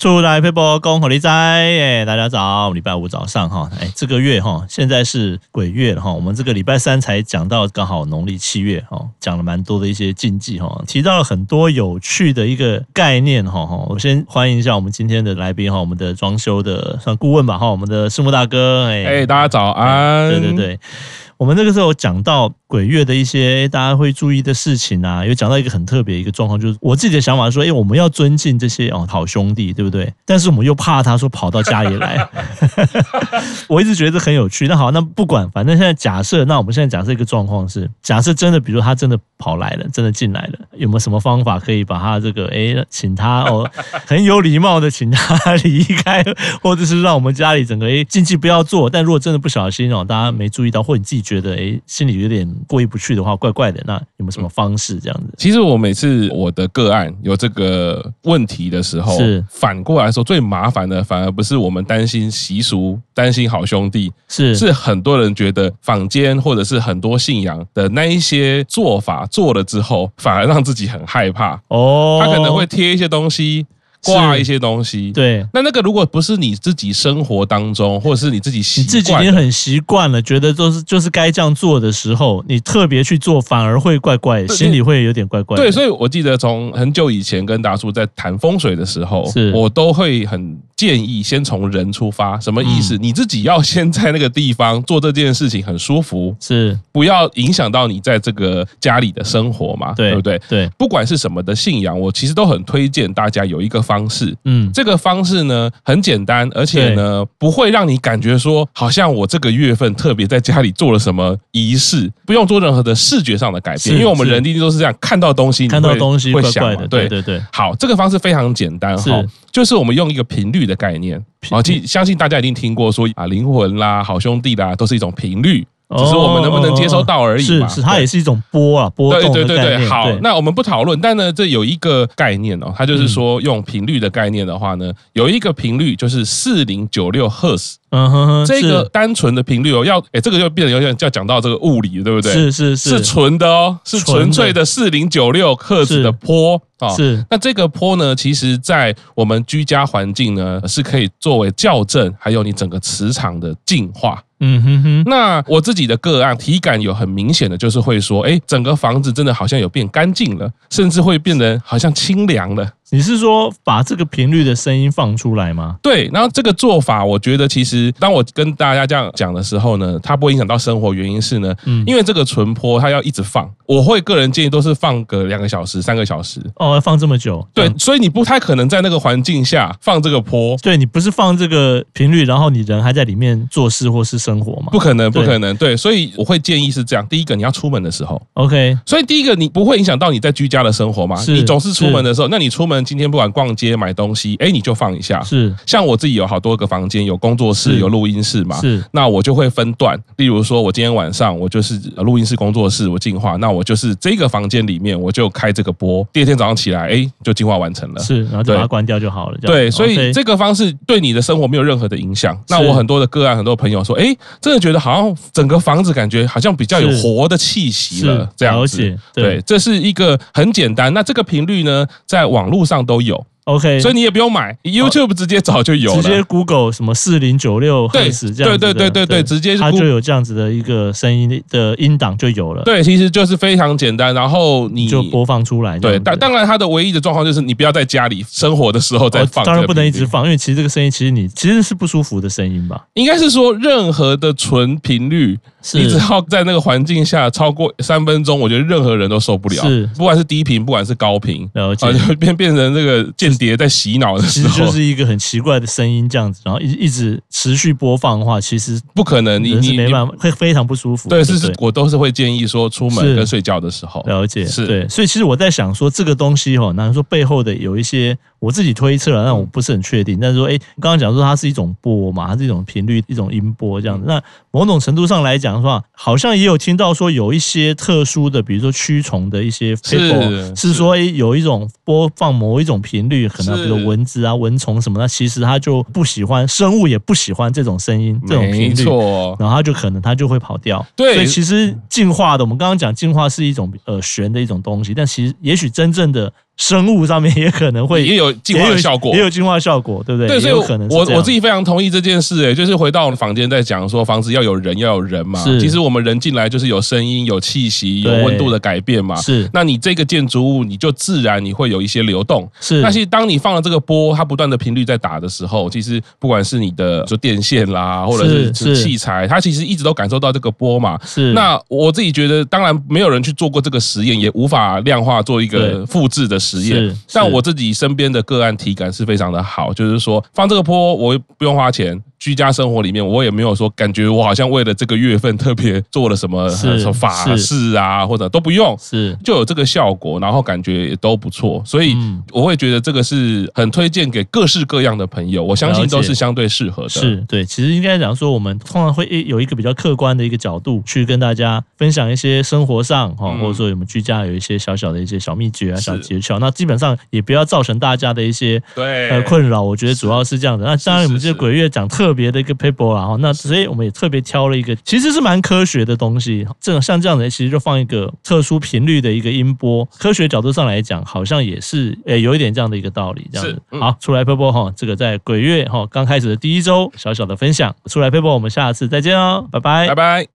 出来配播，恭贺你在哎，大家早，礼拜五早上哈，哎，这个月哈，现在是鬼月了哈，我们这个礼拜三才讲到，刚好农历七月哈，讲了蛮多的一些禁忌哈，提到了很多有趣的一个概念哈哈，我先欢迎一下我们今天的来宾哈，我们的装修的算顾问吧哈，我们的师傅大哥哎，哎，大家早安，对对对。我们那个时候讲到鬼月的一些大家会注意的事情啊，有讲到一个很特别一个状况，就是我自己的想法是说，哎，我们要尊敬这些哦好兄弟，对不对？但是我们又怕他说跑到家里来，我一直觉得很有趣。那好，那不管，反正现在假设，那我们现在假设一个状况是，假设真的，比如他真的跑来了，真的进来了，有没有什么方法可以把他这个哎，请他哦 很有礼貌的请他离开，或者是让我们家里整个哎禁忌不要做？但如果真的不小心哦，大家没注意到，或你自己。觉得哎，心里有点过意不去的话，怪怪的。那有没有什么方式这样子？其实我每次我的个案有这个问题的时候，是反过来说，最麻烦的反而不是我们担心习俗、担心好兄弟，是是很多人觉得坊间或者是很多信仰的那一些做法做了之后，反而让自己很害怕哦。他可能会贴一些东西。挂一些东西，对，那那个如果不是你自己生活当中，或者是你自己习惯，你自己已经很习惯了，觉得都是就是该这样做的时候，你特别去做，反而会怪怪，心里会有点怪怪。对，所以我记得从很久以前跟达叔在谈风水的时候，是我都会很建议先从人出发，什么意思？你自己要先在那个地方做这件事情很舒服，是不要影响到你在这个家里的生活嘛，对不对？对，不管是什么的信仰，我其实都很推荐大家有一个。方式，嗯，这个方式呢很简单，而且呢不会让你感觉说好像我这个月份特别在家里做了什么仪式，不用做任何的视觉上的改变，因为我们人一定都是这样，看到东西，看到东西会想的，对对对。好，这个方式非常简单哈，就是我们用一个频率的概念，啊，其相信大家一定听过说啊，灵魂啦、好兄弟啦，都是一种频率。只是我们能不能接收到而已嘛？是是，它也是一种波啊，波。对对对对，好，那我们不讨论，但呢，这有一个概念哦，它就是说用频率的概念的话呢，有一个频率就是四零九六赫兹。嗯哼哼，这个单纯的频率哦，要诶，这个就变得有点要讲到这个物理，对不对？是是是，是纯的哦，是纯粹的四零九六赫兹的波啊。是，那这个波呢，其实在我们居家环境呢，是可以作为校正，还有你整个磁场的净化。嗯哼哼，那我自己的个案体感有很明显的，就是会说，哎，整个房子真的好像有变干净了，甚至会变得好像清凉了。你是说把这个频率的声音放出来吗？对，然后这个做法，我觉得其实当我跟大家这样讲的时候呢，它不会影响到生活，原因是呢，嗯，因为这个纯坡它要一直放，我会个人建议都是放个两个小时、三个小时。哦，要放这么久？对，所以你不太可能在那个环境下放这个坡。对，你不是放这个频率，然后你人还在里面做事或是生活吗？不可能，不可能。对，所以我会建议是这样：第一个，你要出门的时候，OK。所以第一个，你不会影响到你在居家的生活吗？你总是出门的时候，那你出门。今天不管逛街买东西，哎，你就放一下。是，像我自己有好多个房间，有工作室，有录音室嘛。是，那我就会分段。例如说，我今天晚上我就是录音室、工作室，我净化，那我就是这个房间里面我就开这个播。第二天早上起来，哎，就净化完成了。是，然后就把它关掉就好了。对，所以这个方式对你的生活没有任何的影响。那我很多的个案，很多朋友说，哎，真的觉得好像整个房子感觉好像比较有活的气息了。这样子，对，这是一个很简单。那这个频率呢，在网络上都有。OK，所以你也不用买，YouTube 直接找就有了，直接 Google 什么四零九六这样子，对对对对对，直接它就有这样子的一个声音的音档就有了。对，其实就是非常简单，然后你就播放出来。对，但当然它的唯一的状况就是你不要在家里生活的时候再放，当然不能一直放，因为其实这个声音其实你其实是不舒服的声音吧？应该是说任何的纯频率，你只要在那个环境下超过三分钟，我觉得任何人都受不了。是，不管是低频，不管是高频，然后就变变成这个间谍在洗脑的时候，其实就是一个很奇怪的声音，这样子，然后一一直持续播放的话，其实不可能，你你没办法，会非常不舒服。对，是是，我都是会建议说，出门跟睡觉的时候了解。是对，所以其实我在想说，这个东西哈，那说背后的有一些。我自己推测了，但我不是很确定。但是说，哎，刚刚讲说它是一种波嘛，它是一种频率，一种音波这样子。那某种程度上来讲的话，好像也有听到说有一些特殊的，比如说驱虫的一些 paper，是说，哎，有一种播放某一种频率，可能比如蚊子啊、蚊虫什么，那其实它就不喜欢，生物也不喜欢这种声音、这种频率，然后它就可能它就会跑掉。对，所以其实进化的，我们刚刚讲进化是一种呃玄的一种东西，但其实也许真正的。生物上面也可能会也有净化的效果，也有净化效果，对不对？对，所以可能我我自己非常同意这件事，哎，就是回到房间在讲说，房子要有人，要有人嘛。是，其实我们人进来就是有声音、有气息、有温度的改变嘛。是，那你这个建筑物，你就自然你会有一些流动。是，那其实当你放了这个波，它不断的频率在打的时候，其实不管是你的说电线啦，或者是器材，它其实一直都感受到这个波嘛。是，那我自己觉得，当然没有人去做过这个实验，也无法量化做一个复制的实验。但我自己身边的个案体感是非常的好，就是说放这个坡，我不用花钱。居家生活里面，我也没有说感觉我好像为了这个月份特别做了什么什么法事啊，或者都不用，是就有这个效果，然后感觉也都不错，所以我会觉得这个是很推荐给各式各样的朋友，我相信都是相对适合的。是对，其实应该讲说，我们通常会有一个比较客观的一个角度去跟大家分享一些生活上哈，或者说我们居家有一些小小的一些小秘诀啊、小诀窍，那基本上也不要造成大家的一些对呃困扰。我觉得主要是这样的。那当然，我们这个鬼月讲特。特别的一个 paper 啊，那所以我们也特别挑了一个，其实是蛮科学的东西。这种像这样的，其实就放一个特殊频率的一个音波，科学角度上来讲，好像也是诶有一点这样的一个道理。这样子，好，出来 paper 哈，这个在鬼月哈刚开始的第一周小小的分享，出来 paper，我们下次再见哦，拜拜，拜拜。